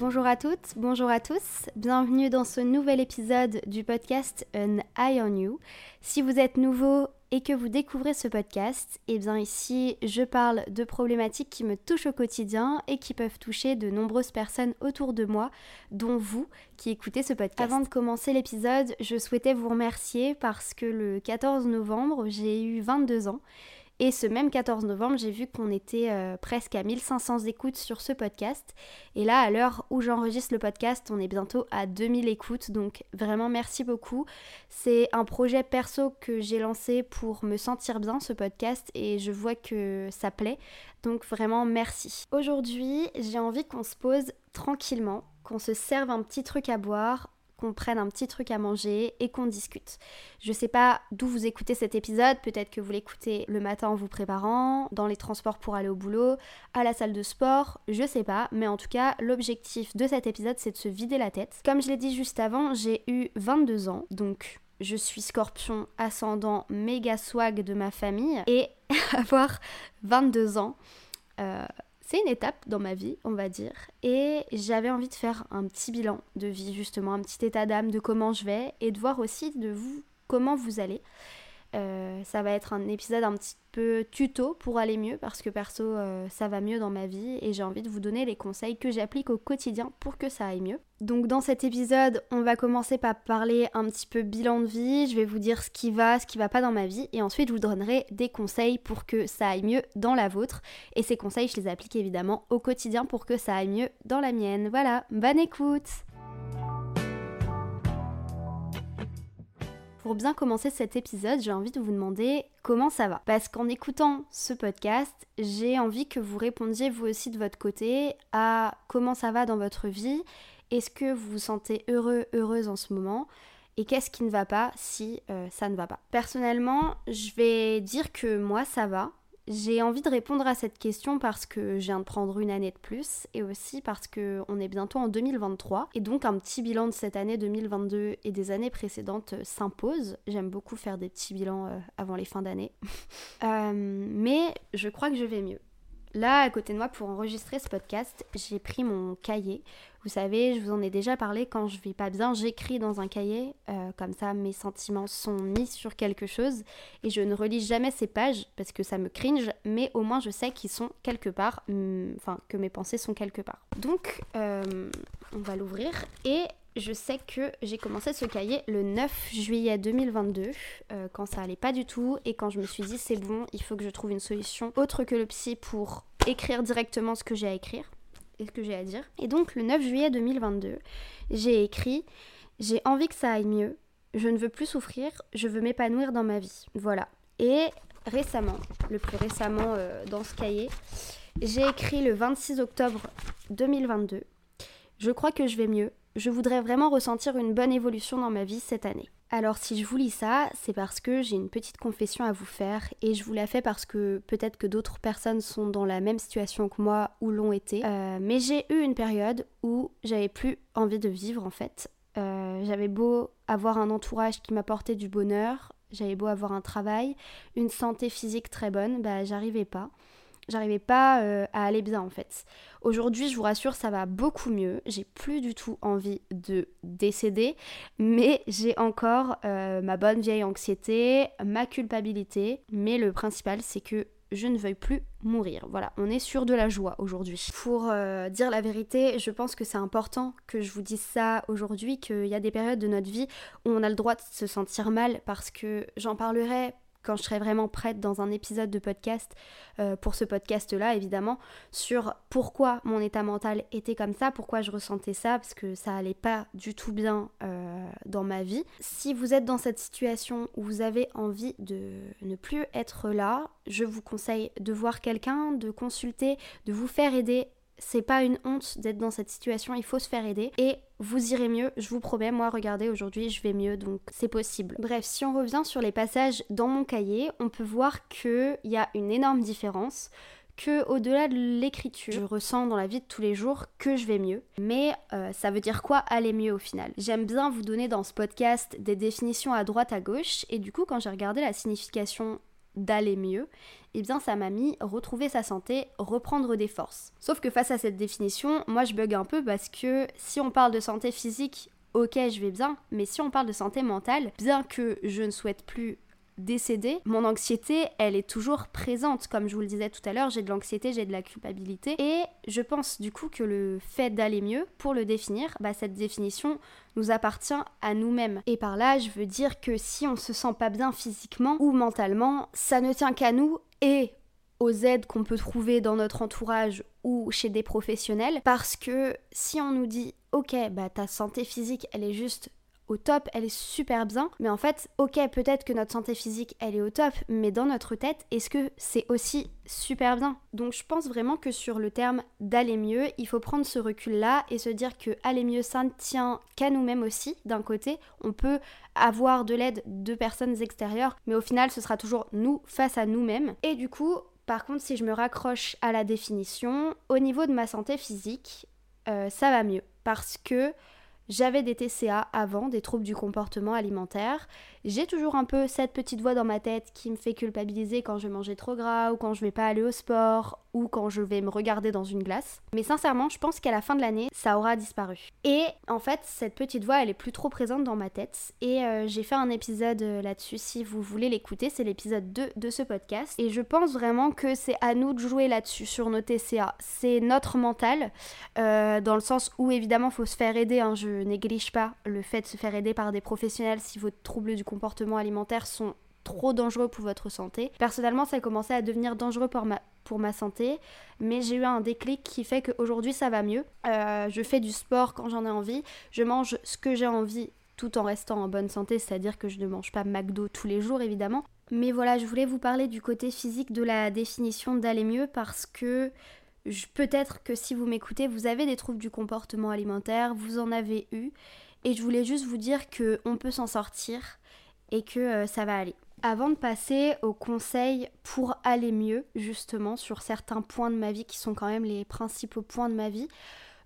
Bonjour à toutes, bonjour à tous, bienvenue dans ce nouvel épisode du podcast An Eye on You. Si vous êtes nouveau et que vous découvrez ce podcast, eh bien ici je parle de problématiques qui me touchent au quotidien et qui peuvent toucher de nombreuses personnes autour de moi, dont vous qui écoutez ce podcast. Avant de commencer l'épisode, je souhaitais vous remercier parce que le 14 novembre, j'ai eu 22 ans et ce même 14 novembre, j'ai vu qu'on était euh, presque à 1500 écoutes sur ce podcast. Et là, à l'heure où j'enregistre le podcast, on est bientôt à 2000 écoutes. Donc vraiment, merci beaucoup. C'est un projet perso que j'ai lancé pour me sentir bien, ce podcast. Et je vois que ça plaît. Donc vraiment, merci. Aujourd'hui, j'ai envie qu'on se pose tranquillement, qu'on se serve un petit truc à boire qu'on prenne un petit truc à manger et qu'on discute. Je sais pas d'où vous écoutez cet épisode, peut-être que vous l'écoutez le matin en vous préparant, dans les transports pour aller au boulot, à la salle de sport, je sais pas, mais en tout cas, l'objectif de cet épisode c'est de se vider la tête. Comme je l'ai dit juste avant, j'ai eu 22 ans, donc je suis scorpion ascendant méga swag de ma famille et avoir 22 ans. Euh, c'est une étape dans ma vie, on va dire, et j'avais envie de faire un petit bilan de vie, justement, un petit état d'âme de comment je vais et de voir aussi de vous comment vous allez. Euh, ça va être un épisode un petit peu tuto pour aller mieux parce que perso euh, ça va mieux dans ma vie et j'ai envie de vous donner les conseils que j'applique au quotidien pour que ça aille mieux. Donc dans cet épisode on va commencer par parler un petit peu bilan de vie, je vais vous dire ce qui va, ce qui va pas dans ma vie et ensuite je vous donnerai des conseils pour que ça aille mieux dans la vôtre et ces conseils je les applique évidemment au quotidien pour que ça aille mieux dans la mienne. Voilà, bonne écoute Pour bien commencer cet épisode, j'ai envie de vous demander comment ça va. Parce qu'en écoutant ce podcast, j'ai envie que vous répondiez vous aussi de votre côté à comment ça va dans votre vie. Est-ce que vous vous sentez heureux, heureuse en ce moment? Et qu'est-ce qui ne va pas si euh, ça ne va pas? Personnellement, je vais dire que moi ça va. J'ai envie de répondre à cette question parce que je viens de prendre une année de plus et aussi parce qu'on est bientôt en 2023 et donc un petit bilan de cette année 2022 et des années précédentes s'impose. J'aime beaucoup faire des petits bilans euh, avant les fins d'année. Euh, mais je crois que je vais mieux. Là, à côté de moi, pour enregistrer ce podcast, j'ai pris mon cahier vous savez, je vous en ai déjà parlé, quand je vais pas bien, j'écris dans un cahier, euh, comme ça mes sentiments sont mis sur quelque chose et je ne relis jamais ces pages parce que ça me cringe, mais au moins je sais qu'ils sont quelque part, mm, enfin que mes pensées sont quelque part. Donc, euh, on va l'ouvrir et je sais que j'ai commencé ce cahier le 9 juillet 2022, euh, quand ça allait pas du tout et quand je me suis dit c'est bon, il faut que je trouve une solution autre que le psy pour écrire directement ce que j'ai à écrire ce que j'ai à dire. Et donc le 9 juillet 2022, j'ai écrit J'ai envie que ça aille mieux, je ne veux plus souffrir, je veux m'épanouir dans ma vie. Voilà. Et récemment, le plus récemment euh, dans ce cahier, j'ai écrit le 26 octobre 2022 Je crois que je vais mieux, je voudrais vraiment ressentir une bonne évolution dans ma vie cette année. Alors si je vous lis ça, c'est parce que j'ai une petite confession à vous faire et je vous la fais parce que peut-être que d'autres personnes sont dans la même situation que moi ou l'ont été. Euh, mais j'ai eu une période où j'avais plus envie de vivre en fait. Euh, j'avais beau avoir un entourage qui m'apportait du bonheur, j'avais beau avoir un travail, une santé physique très bonne, bah j'arrivais pas j'arrivais pas euh, à aller bien en fait. Aujourd'hui, je vous rassure, ça va beaucoup mieux. J'ai plus du tout envie de décéder, mais j'ai encore euh, ma bonne vieille anxiété, ma culpabilité. Mais le principal, c'est que je ne veuille plus mourir. Voilà, on est sur de la joie aujourd'hui. Pour euh, dire la vérité, je pense que c'est important que je vous dise ça aujourd'hui, qu'il y a des périodes de notre vie où on a le droit de se sentir mal parce que j'en parlerai quand je serai vraiment prête dans un épisode de podcast, euh, pour ce podcast-là évidemment, sur pourquoi mon état mental était comme ça, pourquoi je ressentais ça, parce que ça allait pas du tout bien euh, dans ma vie. Si vous êtes dans cette situation où vous avez envie de ne plus être là, je vous conseille de voir quelqu'un, de consulter, de vous faire aider c'est pas une honte d'être dans cette situation, il faut se faire aider et vous irez mieux, je vous promets, moi regardez aujourd'hui je vais mieux donc c'est possible. Bref, si on revient sur les passages dans mon cahier, on peut voir qu'il y a une énorme différence que au-delà de l'écriture, je ressens dans la vie de tous les jours que je vais mieux. Mais euh, ça veut dire quoi aller mieux au final? J'aime bien vous donner dans ce podcast des définitions à droite à gauche et du coup quand j'ai regardé la signification d'aller mieux, eh bien ça m'a mis retrouver sa santé, reprendre des forces. Sauf que face à cette définition, moi je bug un peu parce que si on parle de santé physique, ok je vais bien, mais si on parle de santé mentale, bien que je ne souhaite plus décédée, mon anxiété, elle est toujours présente. Comme je vous le disais tout à l'heure, j'ai de l'anxiété, j'ai de la culpabilité. Et je pense du coup que le fait d'aller mieux, pour le définir, bah, cette définition nous appartient à nous-mêmes. Et par là, je veux dire que si on se sent pas bien physiquement ou mentalement, ça ne tient qu'à nous et aux aides qu'on peut trouver dans notre entourage ou chez des professionnels parce que si on nous dit ok bah ta santé physique elle est juste au top, elle est super bien. Mais en fait, ok, peut-être que notre santé physique, elle est au top, mais dans notre tête, est-ce que c'est aussi super bien? Donc je pense vraiment que sur le terme d'aller mieux, il faut prendre ce recul-là et se dire que aller mieux, ça ne tient qu'à nous-mêmes aussi. D'un côté, on peut avoir de l'aide de personnes extérieures, mais au final, ce sera toujours nous face à nous-mêmes. Et du coup, par contre, si je me raccroche à la définition, au niveau de ma santé physique, euh, ça va mieux. Parce que j'avais des TCA avant, des troubles du comportement alimentaire. J'ai toujours un peu cette petite voix dans ma tête qui me fait culpabiliser quand je manger trop gras ou quand je vais pas aller au sport ou quand je vais me regarder dans une glace. Mais sincèrement, je pense qu'à la fin de l'année, ça aura disparu. Et en fait, cette petite voix, elle est plus trop présente dans ma tête. Et euh, j'ai fait un épisode euh, là-dessus si vous voulez l'écouter. C'est l'épisode 2 de ce podcast. Et je pense vraiment que c'est à nous de jouer là-dessus, sur nos TCA. C'est notre mental, euh, dans le sens où évidemment, faut se faire aider. Hein. Je néglige pas le fait de se faire aider par des professionnels si vos troubles du comportement alimentaire sont trop dangereux pour votre santé. Personnellement, ça a commencé à devenir dangereux pour ma, santé, mais j'ai eu un déclic qui fait qu'aujourd'hui ça va mieux. Euh, je fais du sport quand j'en ai envie, je mange ce que j'ai envie tout en restant en bonne santé, c'est-à-dire que je ne mange pas McDo tous les jours évidemment. Mais voilà, je voulais vous parler du côté physique de la définition d'aller mieux parce que peut-être que si vous m'écoutez, vous avez des troubles du comportement alimentaire, vous en avez eu, et je voulais juste vous dire que on peut s'en sortir et que euh, ça va aller. Avant de passer aux conseils pour aller mieux, justement, sur certains points de ma vie qui sont quand même les principaux points de ma vie,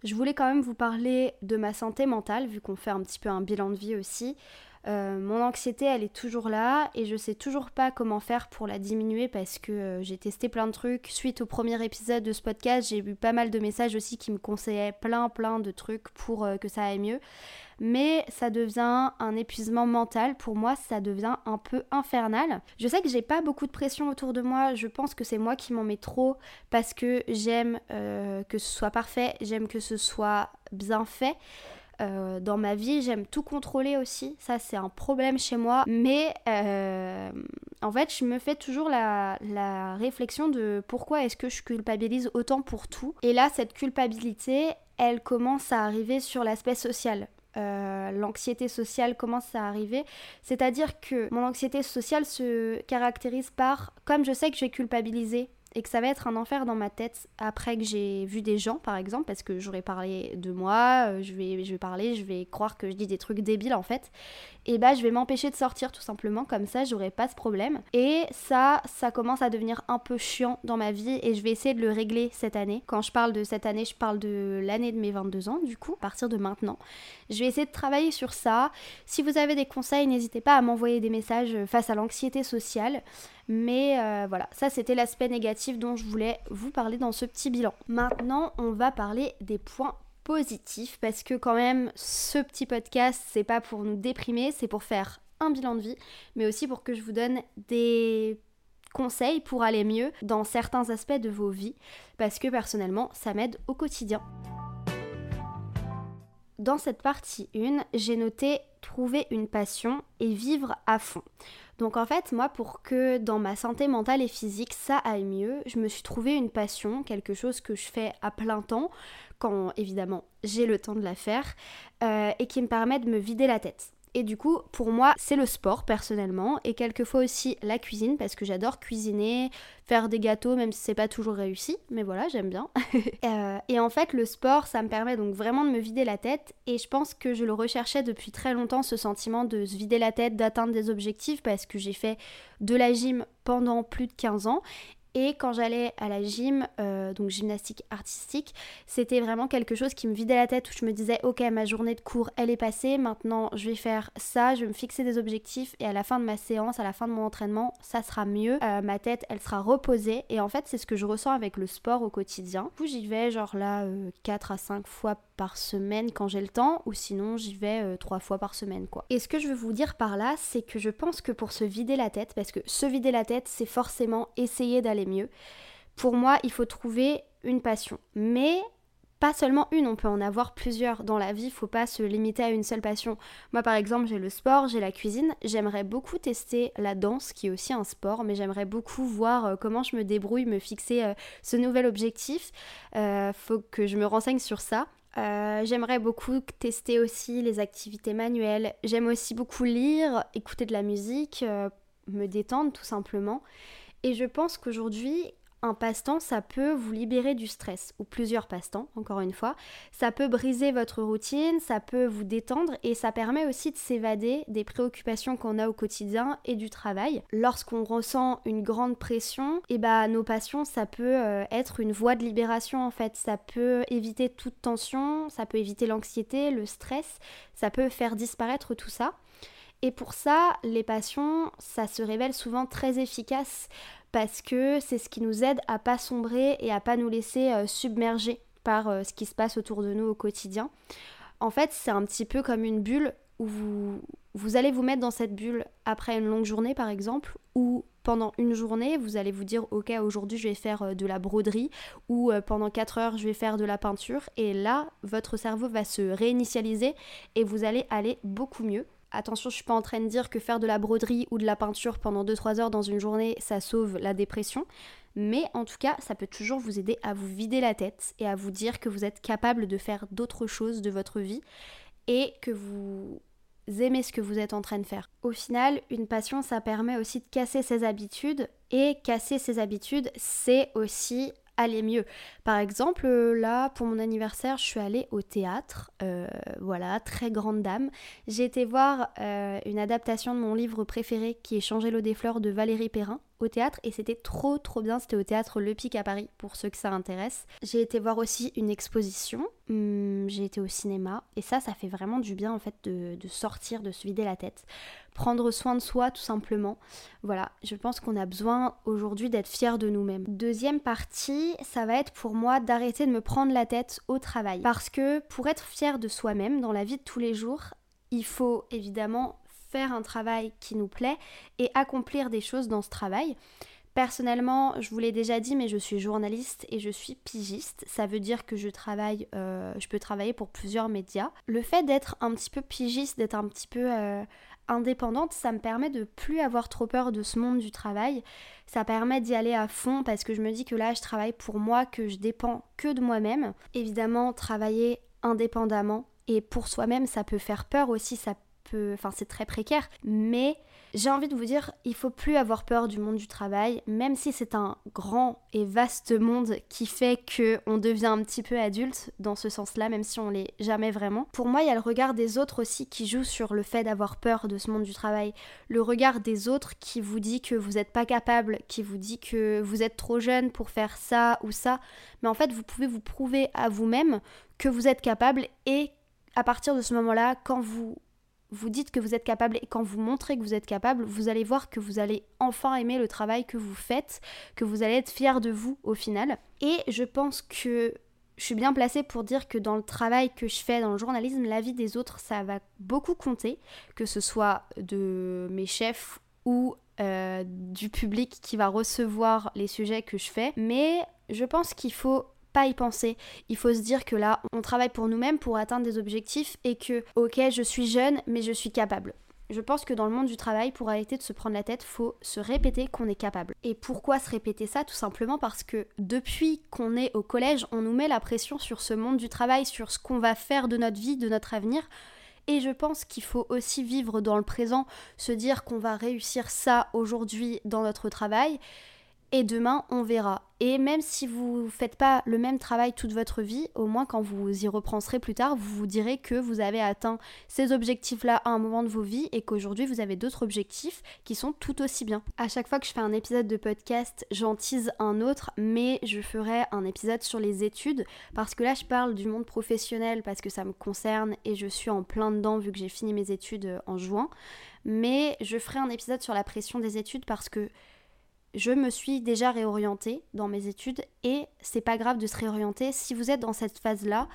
je voulais quand même vous parler de ma santé mentale, vu qu'on fait un petit peu un bilan de vie aussi. Euh, mon anxiété, elle est toujours là et je sais toujours pas comment faire pour la diminuer parce que euh, j'ai testé plein de trucs. Suite au premier épisode de ce podcast, j'ai eu pas mal de messages aussi qui me conseillaient plein plein de trucs pour euh, que ça aille mieux. Mais ça devient un épuisement mental. Pour moi, ça devient un peu infernal. Je sais que j'ai pas beaucoup de pression autour de moi. Je pense que c'est moi qui m'en mets trop parce que j'aime que ce soit parfait, j'aime que ce soit bien fait. Euh, dans ma vie, j'aime tout contrôler aussi. Ça, c'est un problème chez moi. Mais euh, en fait, je me fais toujours la, réflexion de pourquoi est-ce que je culpabilise autant pour tout. Et là, cette culpabilité, elle commence à arriver sur l'aspect social. Euh, l'anxiété sociale commence à arriver. C'est-à-dire que mon anxiété sociale se caractérise par, comme je sais que je vais culpabiliser et que ça va être un enfer dans ma tête après que j'ai vu des gens par exemple parce que j'aurais parlé de moi, euh, je vais, je vais parler, je vais croire que je dis des trucs débiles en fait et bah je vais m'empêcher de sortir tout simplement comme ça j'aurai pas ce problème. Et ça ça commence à devenir un peu chiant dans ma vie et je vais essayer de le régler cette année. Quand je parle de cette année je parle de l'année de mes 22 ans du coup à partir de maintenant. Je vais essayer de travailler sur ça. Si vous avez des conseils n'hésitez pas à m'envoyer des messages face à l'anxiété sociale. Mais euh, voilà ça c'était l'aspect négatif dont je voulais vous parler dans ce petit bilan. Maintenant on va parler des points positif parce que quand même ce petit podcast c'est pas pour nous déprimer, c'est pour faire un bilan de vie, mais aussi pour que je vous donne des conseils pour aller mieux dans certains aspects de vos vies parce que personnellement ça m'aide au quotidien. Dans cette partie 1, j'ai noté trouver une passion et vivre à fond. Donc en fait, moi, pour que dans ma santé mentale et physique, ça aille mieux, je me suis trouvé une passion, quelque chose que je fais à plein temps, quand évidemment j'ai le temps de la faire, euh, et qui me permet de me vider la tête. Et du coup, pour moi, c'est le sport personnellement. Et quelquefois aussi la cuisine parce que j'adore cuisiner, faire des gâteaux même si c'est pas toujours réussi, mais voilà, j'aime bien. Euh, et en fait, le sport, ça me permet donc vraiment de me vider la tête. Et je pense que je le recherchais depuis très longtemps ce sentiment de se vider la tête, d'atteindre des objectifs parce que j'ai fait de la gym pendant plus de 15 ans Et quand j'allais à la gym, euh, donc gymnastique artistique, c'était vraiment quelque chose qui me vidait la tête où je me disais ok ma journée de cours elle est passée, maintenant je vais faire ça, je vais me fixer des objectifs et à la fin de ma séance, à la fin de mon entraînement, ça sera mieux, euh, ma tête elle sera reposée et en fait c'est ce que je ressens avec le sport au quotidien. Du coup j'y vais genre là 4 euh, à 5 fois par semaine quand j'ai le temps ou sinon j'y vais 3 fois par semaine quoi. Et ce que je veux vous dire par là c'est que je pense que pour se vider la tête, parce que se vider la tête c'est forcément essayer d'aller mieux. Pour moi, il faut trouver une passion. Mais pas seulement une, on peut en avoir plusieurs dans la vie, il faut pas se limiter à une seule passion. Moi par exemple, j'ai le sport, j'ai la cuisine, j'aimerais beaucoup tester la danse qui est aussi un sport, mais j'aimerais beaucoup voir euh, comment je me débrouille, me fixer euh, ce nouvel objectif. Euh, faut que je me renseigne sur ça. J'aimerais beaucoup tester aussi les activités manuelles. J'aime aussi beaucoup lire, écouter de la musique, me détendre tout simplement. Et je pense qu'aujourd'hui, un passe-temps, ça peut vous libérer du stress, ou plusieurs passe-temps, encore une fois. Ça peut briser votre routine, ça peut vous détendre, et ça permet aussi de s'évader des préoccupations qu'on a au quotidien et du travail. Lorsqu'on ressent une grande pression, et eh bah nos passions, ça peut euh, être une voie de libération en fait. Ça peut éviter toute tension, ça peut éviter l'anxiété, le stress, ça peut faire disparaître tout ça. Et pour ça, les passions, ça se révèle souvent très efficace parce que c'est ce qui nous aide à pas sombrer et à pas nous laisser euh, submerger par euh, ce qui se passe autour de nous au quotidien. En fait, c'est un petit peu comme une bulle où vous, vous allez vous mettre dans cette bulle après une longue journée par exemple, ou pendant une journée, vous allez vous dire ok aujourd'hui je vais faire euh, de la broderie ou pendant 4 heures je vais faire de la peinture et là votre cerveau va se réinitialiser et vous allez aller beaucoup mieux Attention, je suis pas en train de dire que faire de la broderie ou de la peinture pendant 2-3 heures dans une journée, ça sauve la dépression. Mais en tout cas, ça peut toujours vous aider à vous vider la tête et à vous dire que vous êtes capable de faire d'autres choses de votre vie et que vous aimez ce que vous êtes en train de faire. Au final, une passion, ça permet aussi de casser ses habitudes et casser ses habitudes, c'est aussi aller mieux. Par exemple, euh, là, pour mon anniversaire, je suis allée au théâtre. Euh, voilà, très grande dame. J'ai été voir euh, une adaptation de mon livre préféré qui est Changer l'eau des fleurs de Valérie Perrin au théâtre et c'était trop trop bien. C'était au théâtre Le Pic à Paris pour ceux que ça intéresse. J'ai été voir aussi une exposition. Hum, j'ai été au cinéma et ça, ça fait vraiment du bien en fait de sortir, de se vider la tête. Prendre soin de soi tout simplement. Voilà, je pense qu'on a besoin aujourd'hui d'être fier de nous-mêmes. Deuxième partie, ça va être pour moi d'arrêter de me prendre la tête au travail. Parce que pour être fier de soi-même dans la vie de tous les jours, il faut évidemment faire un travail qui nous plaît et accomplir des choses dans ce travail. Personnellement, je vous l'ai déjà dit, mais je suis journaliste et je suis pigiste. Ça veut dire que je travaille, euh, je peux travailler pour plusieurs médias. Le fait d'être un petit peu pigiste, d'être un petit peu euh, indépendante, ça me permet de plus avoir trop peur de ce monde du travail. Ça permet d'y aller à fond parce que je me dis que là, je travaille pour moi, que je dépends que de moi-même. Évidemment, travailler indépendamment et pour soi-même, ça peut faire peur aussi, ça enfin c'est très précaire, mais j'ai envie de vous dire, il faut plus avoir peur du monde du travail, même si c'est un grand et vaste monde qui fait que on devient un petit peu adulte dans ce sens-là, même si on l'est jamais vraiment. Pour moi, il y a le regard des autres aussi qui joue sur le fait d'avoir peur de ce monde du travail. Le regard des autres qui vous dit que vous n'êtes pas capable, qui vous dit que vous êtes trop jeune pour faire ça ou ça, mais en fait, vous pouvez vous prouver à vous-même que vous êtes capable et à partir de ce moment-là, quand vous vous dites que vous êtes capable et quand vous montrez que vous êtes capable, vous allez voir que vous allez enfin aimer le travail que vous faites, que vous allez être fier de vous au final. Et je pense que je suis bien placée pour dire que dans le travail que je fais dans le journalisme, la vie des autres, ça va beaucoup compter, que ce soit de mes chefs ou euh, du public qui va recevoir les sujets que je fais. Mais je pense qu'il faut pas y penser. Il faut se dire que là, on travaille pour nous-mêmes pour atteindre des objectifs et que, ok, je suis jeune, mais je suis capable. Je pense que dans le monde du travail, pour arrêter de se prendre la tête, faut se répéter qu'on est capable. Et pourquoi se répéter ça? Tout simplement parce que depuis qu'on est au collège, on nous met la pression sur ce monde du travail, sur ce qu'on va faire de notre vie, de notre avenir. Et je pense qu'il faut aussi vivre dans le présent, se dire qu'on va réussir ça aujourd'hui dans notre travail et demain on verra. Et même si vous ne faites pas le même travail toute votre vie, au moins quand vous y repenserez plus tard, vous vous direz que vous avez atteint ces objectifs-là à un moment de vos vies et qu'aujourd'hui vous avez d'autres objectifs qui sont tout aussi bien. À chaque fois que je fais un épisode de podcast, j'en tease un autre, mais je ferai un épisode sur les études parce que là je parle du monde professionnel parce que ça me concerne et je suis en plein dedans vu que j'ai fini mes études en juin. Mais je ferai un épisode sur la pression des études parce que je me suis déjà réorientée dans mes études et c'est pas grave de se réorienter. Si vous êtes dans cette phase-là,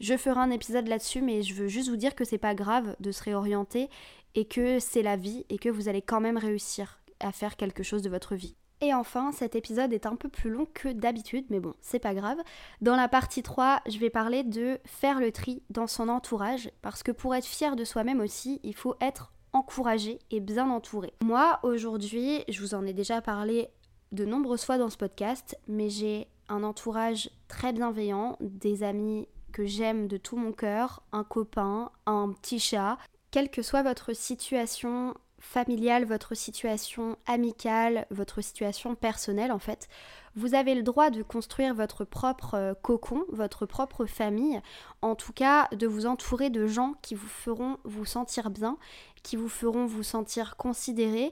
je ferai un épisode là-dessus, mais je veux juste vous dire que c'est pas grave de se réorienter et que c'est la vie et que vous allez quand même réussir à faire quelque chose de votre vie. Et enfin, cet épisode est un peu plus long que d'habitude, mais bon, c'est pas grave. Dans la partie 3, je vais parler de faire le tri dans son entourage, parce que pour être fier de soi-même aussi, il faut être encouragé et bien entouré. Moi, aujourd'hui, je vous en ai déjà parlé de nombreuses fois dans ce podcast, mais j'ai un entourage très bienveillant, des amis que j'aime de tout mon cœur, un copain, un petit chat. Quelle que soit votre situation familiale, votre situation amicale, votre situation personnelle en fait, vous avez le droit de construire votre propre euh, cocon, votre propre famille, en tout cas de vous entourer de gens qui vous feront vous sentir bien, qui vous feront vous sentir considéré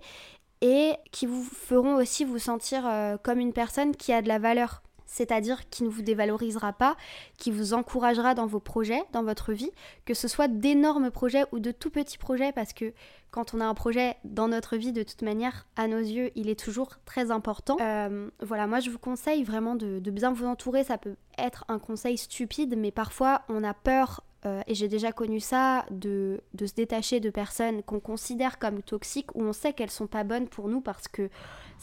et qui vous feront aussi vous sentir euh, comme une personne qui a de la valeur c'est-à-dire qui ne vous dévalorisera pas, qui vous encouragera dans vos projets, dans votre vie, que ce soit d'énormes projets ou de tout petits projets, parce que quand on a un projet dans notre vie, de toute manière, à nos yeux, il est toujours très important. Euh, voilà, moi je vous conseille vraiment de, bien vous entourer, ça peut être un conseil stupide, mais parfois on a peur euh, et j'ai déjà connu ça, de, se détacher de personnes qu'on considère comme toxiques, où on sait qu'elles sont pas bonnes pour nous parce que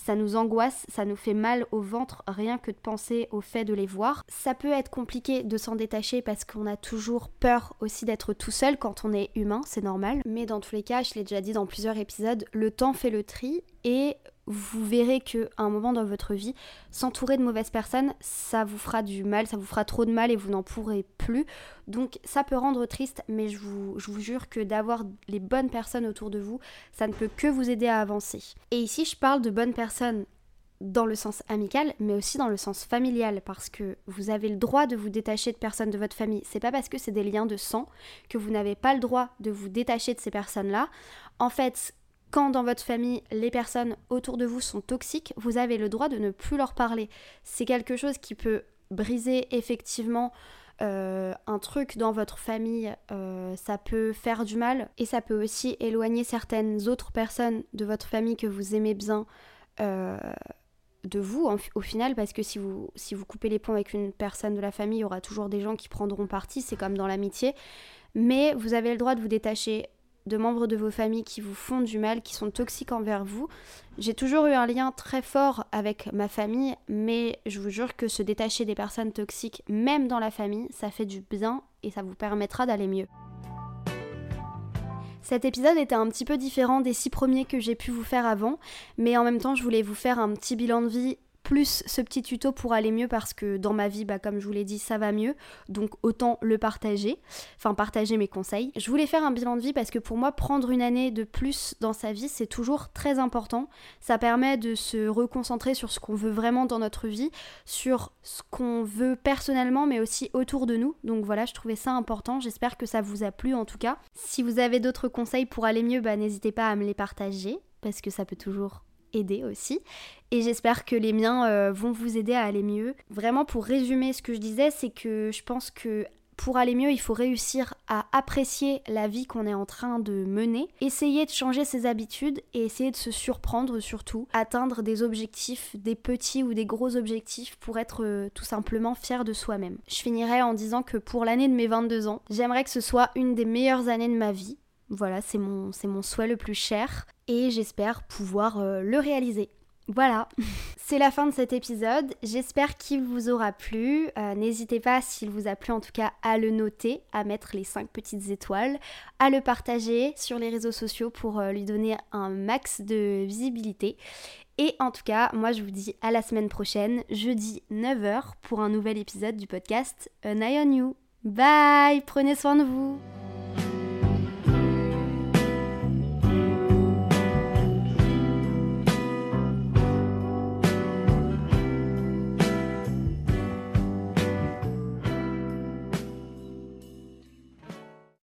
ça nous angoisse, ça nous fait mal au ventre rien que de penser au fait de les voir. Ça peut être compliqué de s'en détacher parce qu'on a toujours peur aussi d'être tout seul quand on est humain, c'est normal. Mais dans tous les cas, je l'ai déjà dit dans plusieurs épisodes, le temps fait le tri et vous verrez qu'à un moment dans votre vie, s'entourer de mauvaises personnes, ça vous fera du mal, ça vous fera trop de mal et vous n'en pourrez plus. Donc ça peut rendre triste, mais je vous, jure que d'avoir les bonnes personnes autour de vous, ça ne peut que vous aider à avancer. Et ici, je parle de bonnes personnes dans le sens amical, mais aussi dans le sens familial, parce que vous avez le droit de vous détacher de personnes de votre famille. C'est pas parce que c'est des liens de sang que vous n'avez pas le droit de vous détacher de ces personnes-là. En fait, quand dans votre famille les personnes autour de vous sont toxiques, vous avez le droit de ne plus leur parler. C'est quelque chose qui peut briser effectivement euh, un truc dans votre famille, euh, ça peut faire du mal et ça peut aussi éloigner certaines autres personnes de votre famille que vous aimez bien euh, de vous au final parce que si vous, si vous coupez les ponts avec une personne de la famille, il y aura toujours des gens qui prendront parti, c'est comme dans l'amitié. Mais vous avez le droit de vous détacher de membres de vos familles qui vous font du mal, qui sont toxiques envers vous. J'ai toujours eu un lien très fort avec ma famille, mais je vous jure que se détacher des personnes toxiques, même dans la famille, ça fait du bien et ça vous permettra d'aller mieux. Cet épisode était un petit peu différent des six premiers que j'ai pu vous faire avant, mais en même temps je voulais vous faire un petit bilan de vie plus ce petit tuto pour aller mieux parce que dans ma vie, bah, comme je vous l'ai dit, ça va mieux. Donc autant le partager, enfin partager mes conseils. Je voulais faire un bilan de vie parce que pour moi, prendre une année de plus dans sa vie, c'est toujours très important. Ça permet de se reconcentrer sur ce qu'on veut vraiment dans notre vie, sur ce qu'on veut personnellement, mais aussi autour de nous. Donc voilà, je trouvais ça important. J'espère que ça vous a plu en tout cas. Si vous avez d'autres conseils pour aller mieux, bah, n'hésitez pas à me les partager parce que ça peut toujours aider aussi. Et j'espère que les miens euh, vont vous aider à aller mieux. Vraiment, pour résumer ce que je disais, c'est que je pense que pour aller mieux, il faut réussir à apprécier la vie qu'on est en train de mener, essayer de changer ses habitudes et essayer de se surprendre surtout, atteindre des objectifs, des petits ou des gros objectifs pour être euh, tout simplement fier de soi-même. Je finirai en disant que pour l'année de mes 22 ans, j'aimerais que ce soit une des meilleures années de ma vie. Voilà, c'est mon, c'est mon souhait le plus cher et j'espère pouvoir euh, le réaliser. Voilà, c'est la fin de cet épisode. J'espère qu'il vous aura plu. Euh, n'hésitez pas, s'il vous a plu en tout cas, à le noter, à mettre les 5 petites étoiles, à le partager sur les réseaux sociaux pour euh, lui donner un max de visibilité. Et en tout cas, moi je vous dis à la semaine prochaine, jeudi 9h, pour un nouvel épisode du podcast An Eye on You. Bye, prenez soin de vous.